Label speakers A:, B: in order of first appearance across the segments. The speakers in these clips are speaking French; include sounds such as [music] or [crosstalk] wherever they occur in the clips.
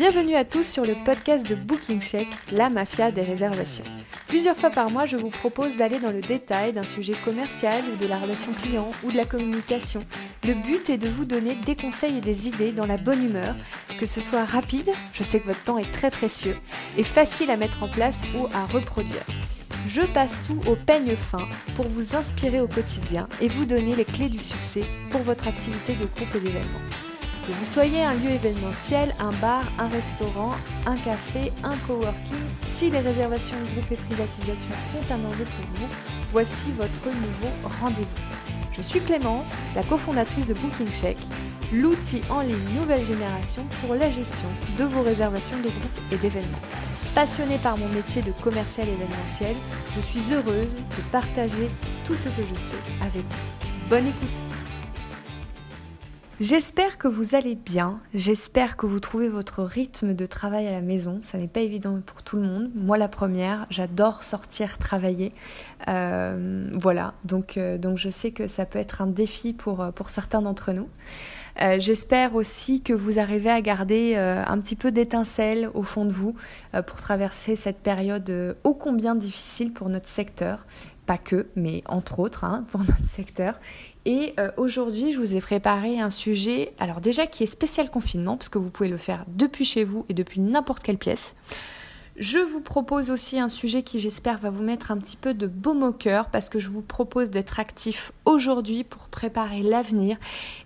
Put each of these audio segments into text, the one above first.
A: Bienvenue à tous sur le podcast de Booking Check, la mafia des réservations. Plusieurs fois par mois, je vous propose d'aller dans le détail d'un sujet commercial ou de la relation client ou de la communication. Le but est de vous donner des conseils et des idées dans la bonne humeur, que ce soit rapide, je sais que votre temps est très précieux, et facile à mettre en place ou à reproduire. Je passe tout au peigne fin pour vous inspirer au quotidien et vous donner les clés du succès pour votre activité de groupe et d'événement. Que vous soyez un lieu événementiel, un bar, un restaurant, un café, un coworking, si les réservations de groupe et privatisation sont un enjeu pour vous, voici votre nouveau rendez-vous. Je suis Clémence, la cofondatrice de Booking Check, l'outil en ligne nouvelle génération pour la gestion de vos réservations de groupe et d'événements. Passionnée par mon métier de commercial événementiel, je suis heureuse de partager tout ce que je sais avec vous. Bonne écoute J'espère que vous allez bien, j'espère que vous trouvez votre rythme de travail à la maison, ça n'est pas évident pour tout le monde, moi la première, j'adore sortir travailler, euh, voilà, donc, euh, donc je sais que ça peut être un défi pour, euh, pour certains d'entre nous. j'espère aussi que vous arrivez à garder un petit peu d'étincelle au fond de vous pour traverser cette période ô combien difficile pour notre secteur pas que, mais entre autres hein, pour [laughs] notre secteur. Et euh, aujourd'hui, je vous ai préparé un sujet, alors déjà qui est spécial confinement, parce que vous pouvez le faire depuis chez vous et depuis n'importe quelle pièce. Je vous propose aussi un sujet qui j'espère va vous mettre un petit peu de baume au cœur parce que je vous propose d'être actif aujourd'hui pour préparer l'avenir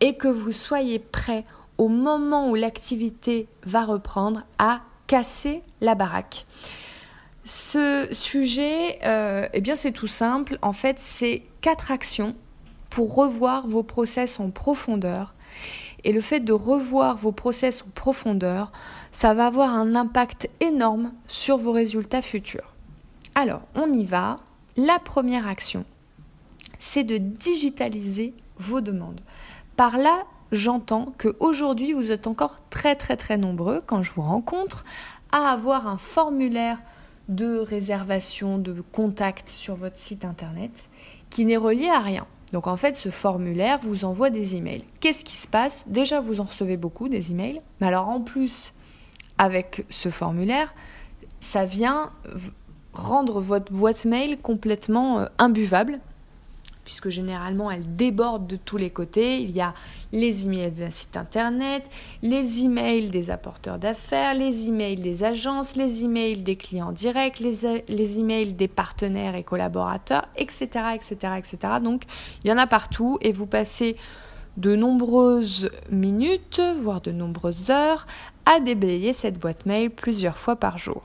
A: et que vous soyez prêts au moment où l'activité va reprendre à casser la baraque. Ce sujet, euh, eh bien c'est tout simple. En fait, c'est quatre actions pour revoir vos process en profondeur. Et le fait de revoir vos process en profondeur, ça va avoir un impact énorme sur vos résultats futurs. Alors, on y va. La première action, c'est de digitaliser vos demandes. Par là, j'entends qu'aujourd'hui, vous êtes encore très très très nombreux, quand je vous rencontre, à avoir un formulaire de réservation, de contact sur votre site internet qui n'est relié à rien. Donc en fait, ce formulaire vous envoie des emails. Qu'est-ce qui se passe? Déjà, vous en recevez beaucoup des emails, mais alors en plus, avec ce formulaire, ça vient rendre votre boîte mail complètement euh, imbuvable puisque généralement elle déborde de tous les côtés. Il y a les emails d'un site internet, les emails des apporteurs d'affaires, les emails des agences, les emails des clients directs, les, emails des partenaires et collaborateurs, etc., etc., etc. Donc il y en a partout et vous passez de nombreuses minutes, voire de nombreuses heures, à déblayer cette boîte mail plusieurs fois par jour.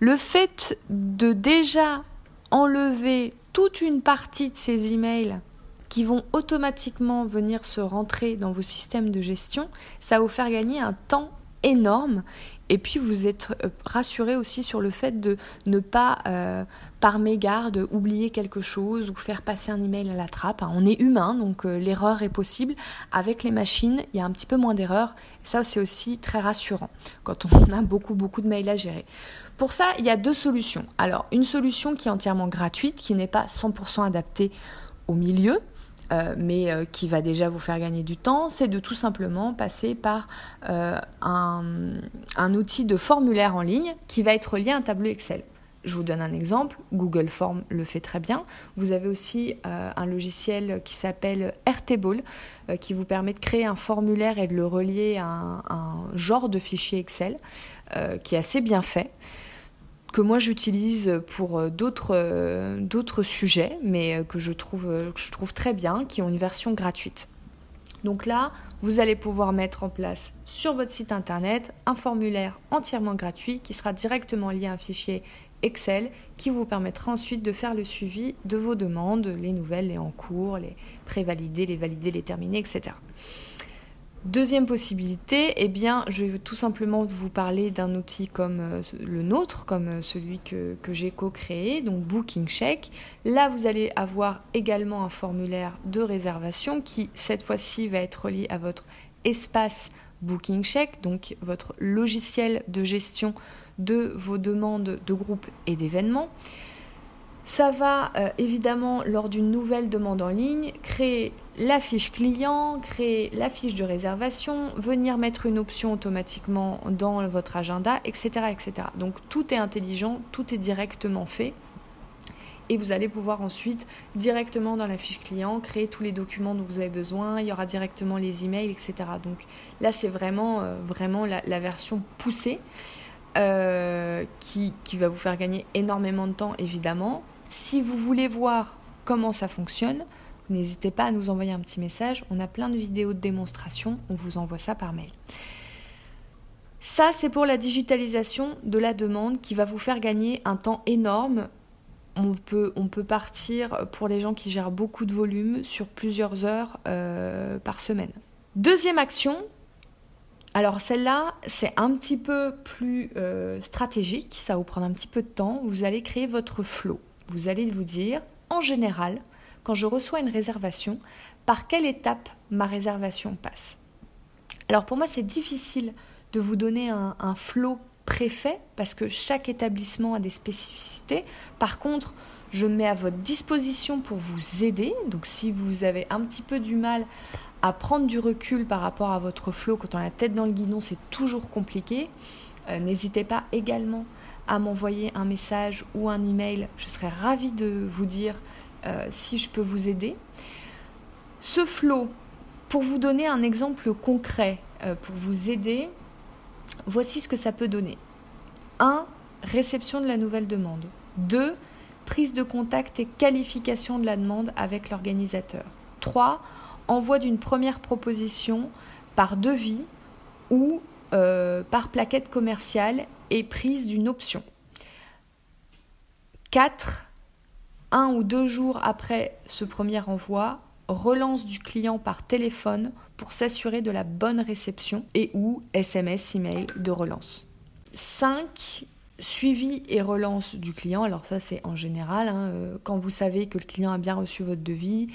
A: Le fait de déjà enlever toute une partie de ces emails qui vont automatiquement venir se rentrer dans vos systèmes de gestion, ça va vous faire gagner un temps énorme. Et puis vous êtes euh, rassuré aussi sur le fait de ne pas, euh, par mégarde, oublier quelque chose ou faire passer un email à la trappe. On est humain, donc euh, l'erreur est possible. Avec les machines, il y a un petit peu moins d'erreurs. Ça, c'est aussi très rassurant quand on a beaucoup, beaucoup de mails à gérer. Pour ça, il y a deux solutions. Alors, une solution qui est entièrement gratuite, qui n'est pas 100% adaptée au milieu, euh, mais euh, qui va déjà vous faire gagner du temps, c'est de tout simplement passer par euh, un, outil de formulaire en ligne qui va être lié à un tableau Excel. Je vous donne un exemple, Google Form le fait très bien. Vous avez aussi un logiciel qui s'appelle RTBall qui vous permet de créer un formulaire et de le relier à un genre de fichier Excel qui est assez bien fait que moi j'utilise pour euh, d'autres euh, d'autres sujets, mais euh, que je, trouve, que je trouve très bien, qui ont une version gratuite. Donc là, vous allez pouvoir mettre en place sur votre site internet un formulaire entièrement gratuit qui sera directement lié à un fichier Excel qui vous permettra ensuite de faire le suivi de vos demandes, les nouvelles, les en cours, les prévalider, les valider, les terminer, etc. Deuxième possibilité, eh bien, je vais tout simplement vous parler d'un outil comme euh, le nôtre, comme euh, celui que, j'ai co-créé, donc Booking Check. Là, vous allez avoir également un formulaire de réservation qui, cette fois-ci, va être lié à votre espace Booking Check, donc votre logiciel de gestion de vos demandes de groupe et d'événements. Ça va euh, évidemment, lors d'une nouvelle demande en ligne, créer la fiche client, créer la fiche de réservation, venir mettre une option automatiquement dans votre agenda, etc. etc. Donc tout est intelligent, tout est directement fait. Et vous allez pouvoir ensuite directement dans la fiche client créer tous les documents dont vous avez besoin. Il y aura directement les emails, etc. Donc là, c'est vraiment, euh, vraiment la, version poussée euh, qui, qui va vous faire gagner énormément de temps, évidemment. Si vous voulez voir comment ça fonctionne, n'hésitez pas à nous envoyer un petit message. On a plein de vidéos de démonstration, on vous envoie ça par mail. Ça, c'est pour la digitalisation de la demande qui va vous faire gagner un temps énorme. On peut, on peut partir pour les gens qui gèrent beaucoup de volume sur plusieurs heures euh, par semaine. Deuxième action, alors celle-là, c'est un petit peu plus euh, stratégique, ça va vous prendre un petit peu de temps. Vous allez créer votre flow. Vous allez vous dire, en général, quand je reçois une réservation, par quelle étape ma réservation passe. Alors pour moi, c'est difficile de vous donner un, flot préfet parce que chaque établissement a des spécificités. Par contre, je mets à votre disposition pour vous aider. Donc si vous avez un petit peu du mal à prendre du recul par rapport à votre flot quand on a la tête dans le guidon, c'est toujours compliqué. Euh, n'hésitez pas également à m'envoyer un message ou un email. Je serais ravie de vous dire euh, si je peux vous aider. Ce flot, pour vous donner un exemple concret, euh, pour vous aider, voici ce que ça peut donner. 1. Réception de la nouvelle demande. 2. Prise de contact et qualification de la demande avec l'organisateur. 3. Envoi d'une première proposition par devis ou euh, par plaquette commerciale et prise d'une option. 4 un ou deux jours après ce premier envoi, relance du client par téléphone pour s'assurer de la bonne réception et ou SMS, email de relance. 5. Suivi et relance du client. Alors ça c'est en général, hein, euh, quand vous savez que le client a bien reçu votre devis,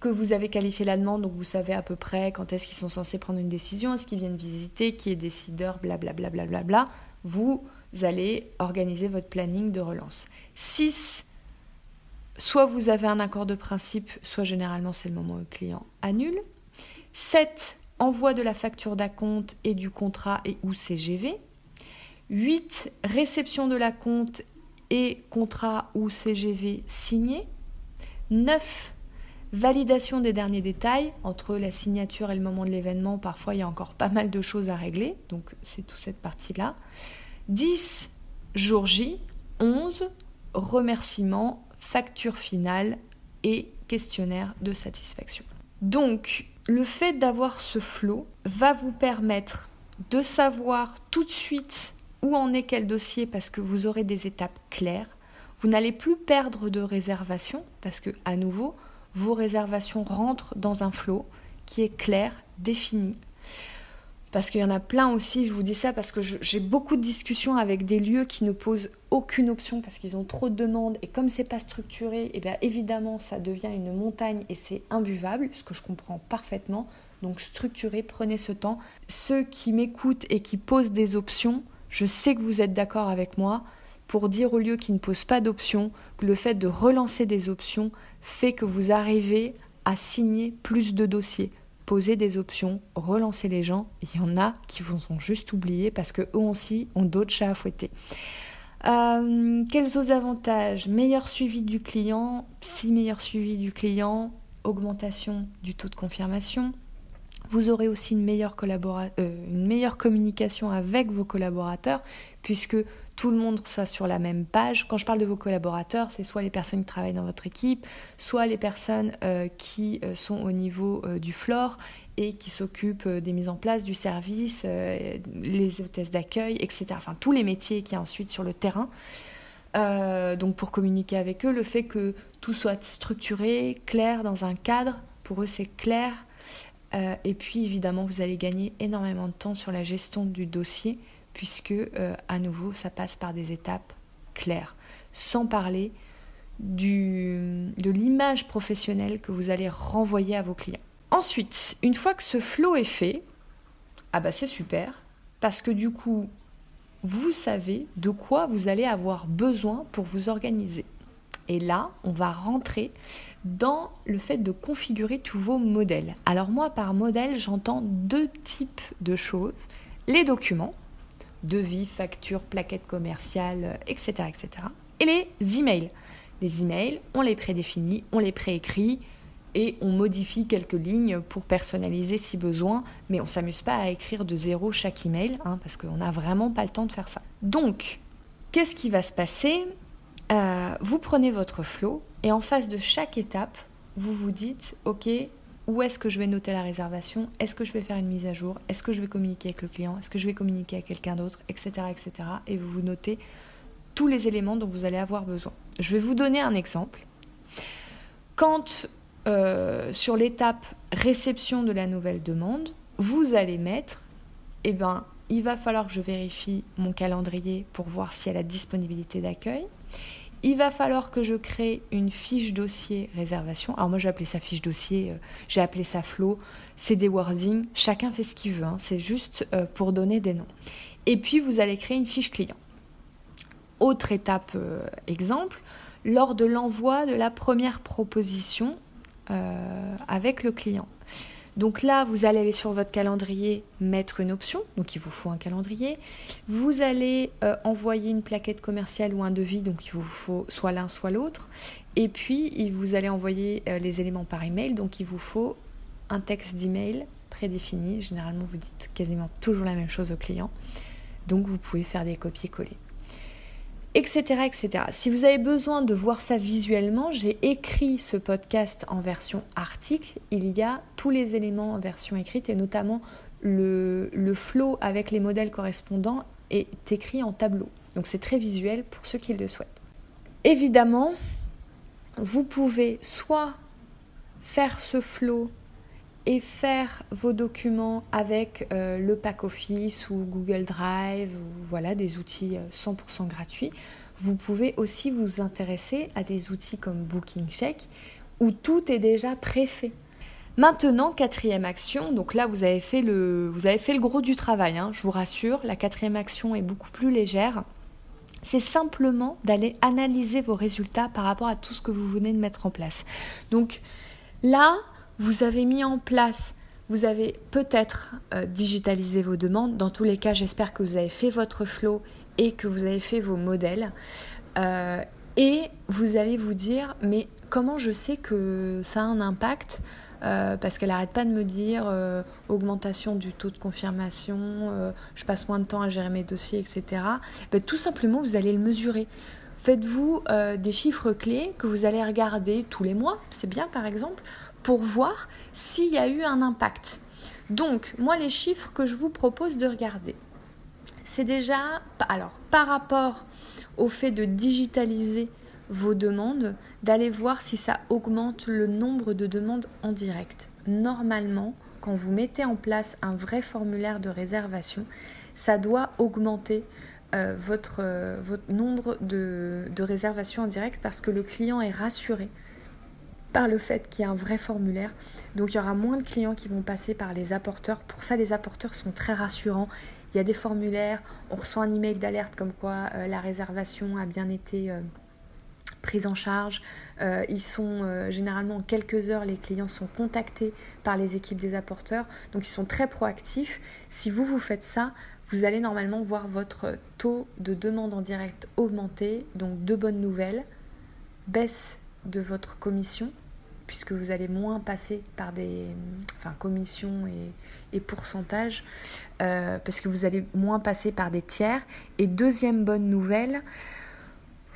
A: que vous avez qualifié la demande, donc vous savez à peu près quand est-ce qu'ils sont censés prendre une décision, est-ce qu'ils viennent visiter, qui est décideur, blablabla, bla, bla, bla, vous allez organiser votre planning de relance. 6 soit vous avez un accord de principe, soit généralement c'est le moment où le client annule. 7. Envoi de la facture d'acompte et du contrat et ou CGV. 8. Réception de la compte et contrat ou CGV signé. 9. Validation des derniers détails. Entre la signature et le moment de l'événement, parfois il y a encore pas mal de choses à régler. Donc c'est toute cette partie-là. 10. Jour J. 11. Remerciement facture finale et questionnaire de satisfaction. Donc, le fait d'avoir ce flot va vous permettre de savoir tout de suite où en est quel dossier parce que vous aurez des étapes claires. Vous n'allez plus perdre de réservation parce que, à nouveau, vos réservations rentrent dans un flot qui est clair, défini, parce qu'il y en a plein aussi, je vous dis ça parce que j'ai beaucoup de discussions avec des lieux qui ne posent aucune option parce qu'ils ont trop de demandes et comme c'est pas structuré, et eh bien évidemment ça devient une montagne et c'est imbuvable, ce que je comprends parfaitement. Donc structuré, prenez ce temps. Ceux qui m'écoutent et qui posent des options, je sais que vous êtes d'accord avec moi pour dire aux lieux qui ne posent pas d'options que le fait de relancer des options fait que vous arrivez à signer plus de dossiers poser des options, relancer les gens. Il y en a qui vous ont juste oublié parce que eux aussi ont d'autres chats à fouetter. Euh, quels autres avantages? Meilleur suivi du client, si meilleur suivi du client, augmentation du taux de confirmation. Vous aurez aussi une meilleure, euh, une meilleure communication avec vos collaborateurs puisque tout le monde sera sur la même page. Quand je parle de vos collaborateurs, c'est soit les personnes qui travaillent dans votre équipe, soit les personnes euh, qui euh, sont au niveau du floor et qui s'occupent des mises en place du service, les hôtesses d'accueil, etc. Enfin, tous les métiers qui y ensuite sur le terrain. donc pour communiquer avec eux, le fait que tout soit structuré, clair, dans un cadre, pour eux c'est clair. Et puis évidemment, vous allez gagner énormément de temps sur la gestion du dossier puisque euh, à nouveau ça passe par des étapes claires, sans parler du, de l'image professionnelle que vous allez renvoyer à vos clients. Ensuite, une fois que ce flow est fait, ah bah c'est super, parce que du coup, vous savez de quoi vous allez avoir besoin pour vous organiser. Et là, on va rentrer dans le fait de configurer tous vos modèles. Alors moi, par modèle, j'entends deux types de choses. Les documents, devis, factures, plaquettes commerciales, etc., etc. Et les emails. Les emails, on les prédéfinit, on les préécrit et on modifie quelques lignes pour personnaliser si besoin, mais on ne s'amuse pas à écrire de zéro chaque email, hein, parce qu'on n'a vraiment pas le temps de faire ça. Donc, qu'est-ce qui va se passer? Euh, Vous prenez votre flow et en face de chaque étape, vous vous dites, ok, où est-ce que je vais noter la réservation? Est-ce que je vais faire une mise à jour? Est-ce que je vais communiquer avec le client? Est-ce que je vais communiquer avec quelqu'un d'autre? Etc. etc. Et vous vous notez tous les éléments dont vous allez avoir besoin. Je vais vous donner un exemple. Quand euh, sur l'étape réception de la nouvelle demande, vous allez mettre, eh ben, il va falloir que je vérifie mon calendrier pour voir s'il y a la disponibilité d'accueil. Il va falloir que je crée une fiche dossier réservation. Alors moi j'ai appelé ça fiche dossier, euh, j'ai appelé ça flow, c'est des wordings, chacun fait ce qu'il veut, hein. c'est juste euh, pour donner des noms. Et puis vous allez créer une fiche client. Autre étape euh, exemple, lors de l'envoi de la première proposition avec le client. Donc là, vous allez aller sur votre calendrier, mettre une option, donc il vous faut un calendrier. Vous allez euh, envoyer une plaquette commerciale ou un devis, donc il vous faut soit l'un, soit l'autre. Et puis, vous allez envoyer euh, les éléments par email, donc il vous faut un texte d'email prédéfini. Généralement, vous dites quasiment toujours la même chose au client. Donc, vous pouvez faire des copier-coller etc., etc. Si vous avez besoin de voir ça visuellement, j'ai écrit ce podcast en version article. Il y a tous les éléments en version écrite et notamment le, le flow avec les modèles correspondants est écrit en tableau. Donc c'est très visuel pour ceux qui le souhaitent. Évidemment, vous pouvez soit faire ce flow et faire vos documents avec euh, le pack office ou Google Drive ou voilà des outils 100% euh, gratuits. Vous pouvez aussi vous intéresser à des outils comme Booking Check où tout est déjà préfait. Maintenant, quatrième action, donc là vous avez fait le, vous avez fait le gros du travail, hein, je vous rassure, la quatrième action est beaucoup plus légère. C'est simplement d'aller analyser vos résultats par rapport à tout ce que vous venez de mettre en place. Donc là, vous avez mis en place, vous avez peut-être euh, digitalisé vos demandes. Dans tous les cas, j'espère que vous avez fait votre flow et que vous avez fait vos modèles. Euh, et vous allez vous dire, mais comment je sais que ça a un impact euh, parce qu'elle n'arrête pas de me dire augmentation du taux de confirmation, je passe moins de temps à gérer mes dossiers, etc. Ben, tout simplement, vous allez le mesurer. Faites-vous des chiffres clés que vous allez regarder tous les mois, c'est bien par exemple, pour voir s'il y a eu un impact. Donc, moi, les chiffres que je vous propose de regarder, c'est déjà, alors, par rapport au fait de digitaliser vos demandes, d'aller voir si ça augmente le nombre de demandes en direct. Normalement, quand vous mettez en place un vrai formulaire de réservation, ça doit augmenter euh, votre, euh, votre nombre de réservations en direct parce que le client est rassuré par le fait qu'il y a un vrai formulaire. Donc il y aura moins de clients qui vont passer par les apporteurs. Pour ça, les apporteurs sont très rassurants. Il y a des formulaires, on reçoit un email d'alerte comme quoi euh, la réservation a bien été euh, prise en charge. Euh, ils sont généralement en quelques heures, les clients sont contactés par les équipes des apporteurs. Donc ils sont très proactifs. Si vous vous faites ça, vous allez normalement voir votre taux de demande en direct augmenter. Donc de bonnes nouvelles, baisse de votre commission puisque vous allez moins passer par des commissions et, pourcentages, euh, parce que vous allez moins passer par des tiers. Et deuxième bonne nouvelle,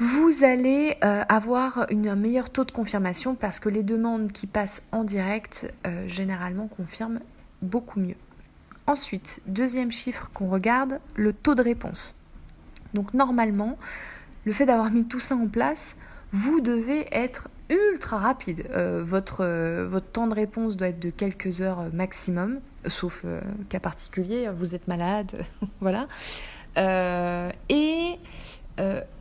A: vous allez euh, avoir un meilleur taux de confirmation parce que les demandes qui passent en direct, euh, généralement, confirment beaucoup mieux. Ensuite, deuxième chiffre qu'on regarde, le taux de réponse. Donc normalement, le fait d'avoir mis tout ça en place, vous devez être ultra rapide. Euh, votre, euh, votre temps de réponse doit être de quelques heures euh, maximum, sauf cas particulier, vous êtes malade, [laughs] voilà. et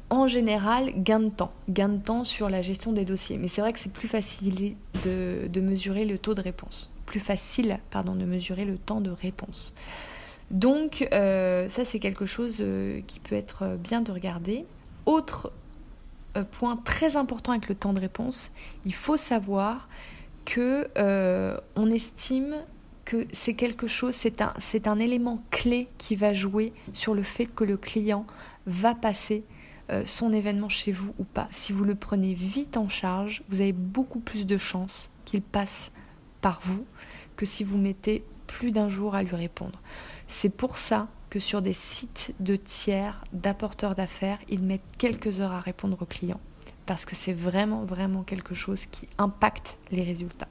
A: en général, gain de temps, gain de temps sur la gestion des dossiers. Mais c'est vrai que c'est plus facile de, de, mesurer le taux de réponse, plus facile, pardon, de mesurer le temps de réponse. Donc ça, c'est quelque chose qui peut être bien de regarder. Autre euh, point très important avec le temps de réponse, il faut savoir que euh, on estime que c'est quelque chose, c'est un, c'est un élément clé qui va jouer sur le fait que le client va passer euh, son événement chez vous ou pas. Si vous le prenez vite en charge, vous avez beaucoup plus de chances qu'il passe par vous que si vous mettez plus d'un jour à lui répondre. C'est pour ça que sur des sites de tiers, d'apporteurs d'affaires, ils mettent quelques heures à répondre aux clients. Parce que c'est vraiment, vraiment quelque chose qui impacte les résultats.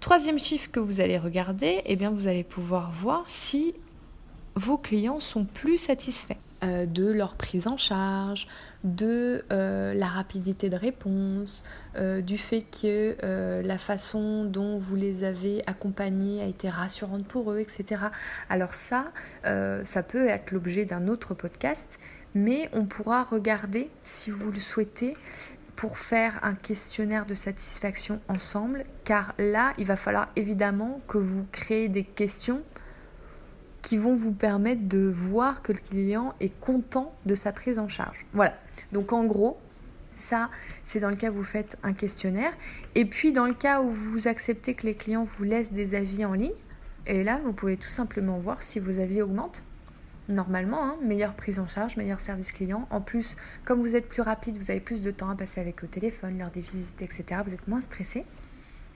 A: Troisième chiffre que vous allez regarder, eh bien vous allez pouvoir voir si vos clients sont plus satisfaits. Euh, de leur prise en charge, de euh, la rapidité de réponse, euh, du fait que la façon dont vous les avez accompagnés a été rassurante pour eux, etc. Alors ça, ça peut être l'objet d'un autre podcast, mais on pourra regarder, si vous le souhaitez, pour faire un questionnaire de satisfaction ensemble, car là, il va falloir évidemment que vous créez des questions qui vont vous permettre de voir que le client est content de sa prise en charge. Voilà. Donc en gros, ça, c'est dans le cas où vous faites un questionnaire. Et puis dans le cas où vous acceptez que les clients vous laissent des avis en ligne, et là, vous pouvez tout simplement voir si vos avis augmentent. Normalement, hein, meilleure prise en charge, meilleur service client. En plus, comme vous êtes plus rapide, vous avez plus de temps à passer avec au téléphone, lors des visites, etc. Vous êtes moins stressé.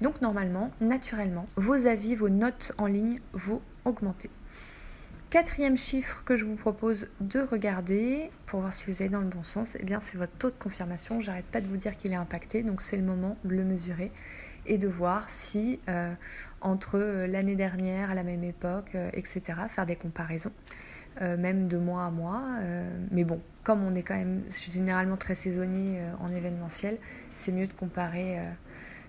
A: Donc normalement, naturellement, vos avis, vos notes en ligne vont augmenter. Quatrième chiffre que je vous propose de regarder pour voir si vous allez dans le bon sens, eh bien c'est votre taux de confirmation. J'arrête pas de vous dire qu'il est impacté, donc c'est le moment de le mesurer et de voir si euh, entre euh, l'année dernière à la même époque, euh, etc., faire des comparaisons, même de mois à mois. mais bon, comme on est quand même généralement très saisonnier en événementiel, c'est mieux de comparer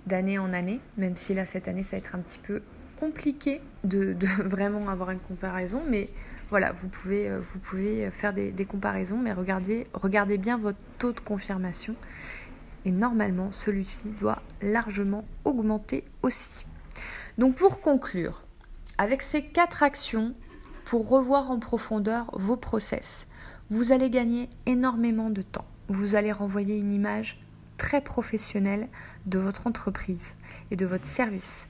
A: d'année en année, même si là cette année ça va être un petit peu compliqué de, [laughs] vraiment avoir une comparaison, mais voilà, vous pouvez, euh, vous pouvez faire des, comparaisons, mais regardez, regardez bien votre taux de confirmation. Et normalement, celui-ci doit largement augmenter aussi. Donc pour conclure, avec ces quatre actions, pour revoir en profondeur vos process, vous allez gagner énormément de temps. Vous allez renvoyer une image très professionnelle de votre entreprise et de votre service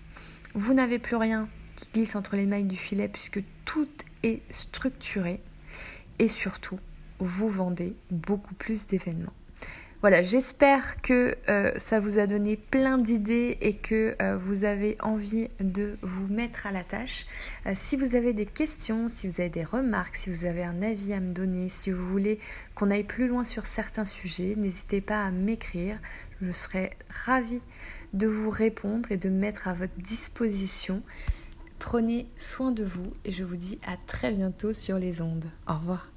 A: vous n'avez plus rien qui glisse entre les mailles du filet puisque tout est structuré et surtout, vous vendez beaucoup plus d'événements. Voilà, j'espère que euh, ça vous a donné plein d'idées et que euh, vous avez envie de vous mettre à la tâche. Euh, si vous avez des questions, si vous avez des remarques, si vous avez un avis à me donner, si vous voulez qu'on aille plus loin sur certains sujets, n'hésitez pas à m'écrire. Je serai ravie de vous répondre et de mettre à votre disposition. Prenez soin de vous et je vous dis à très bientôt sur les ondes. Au revoir.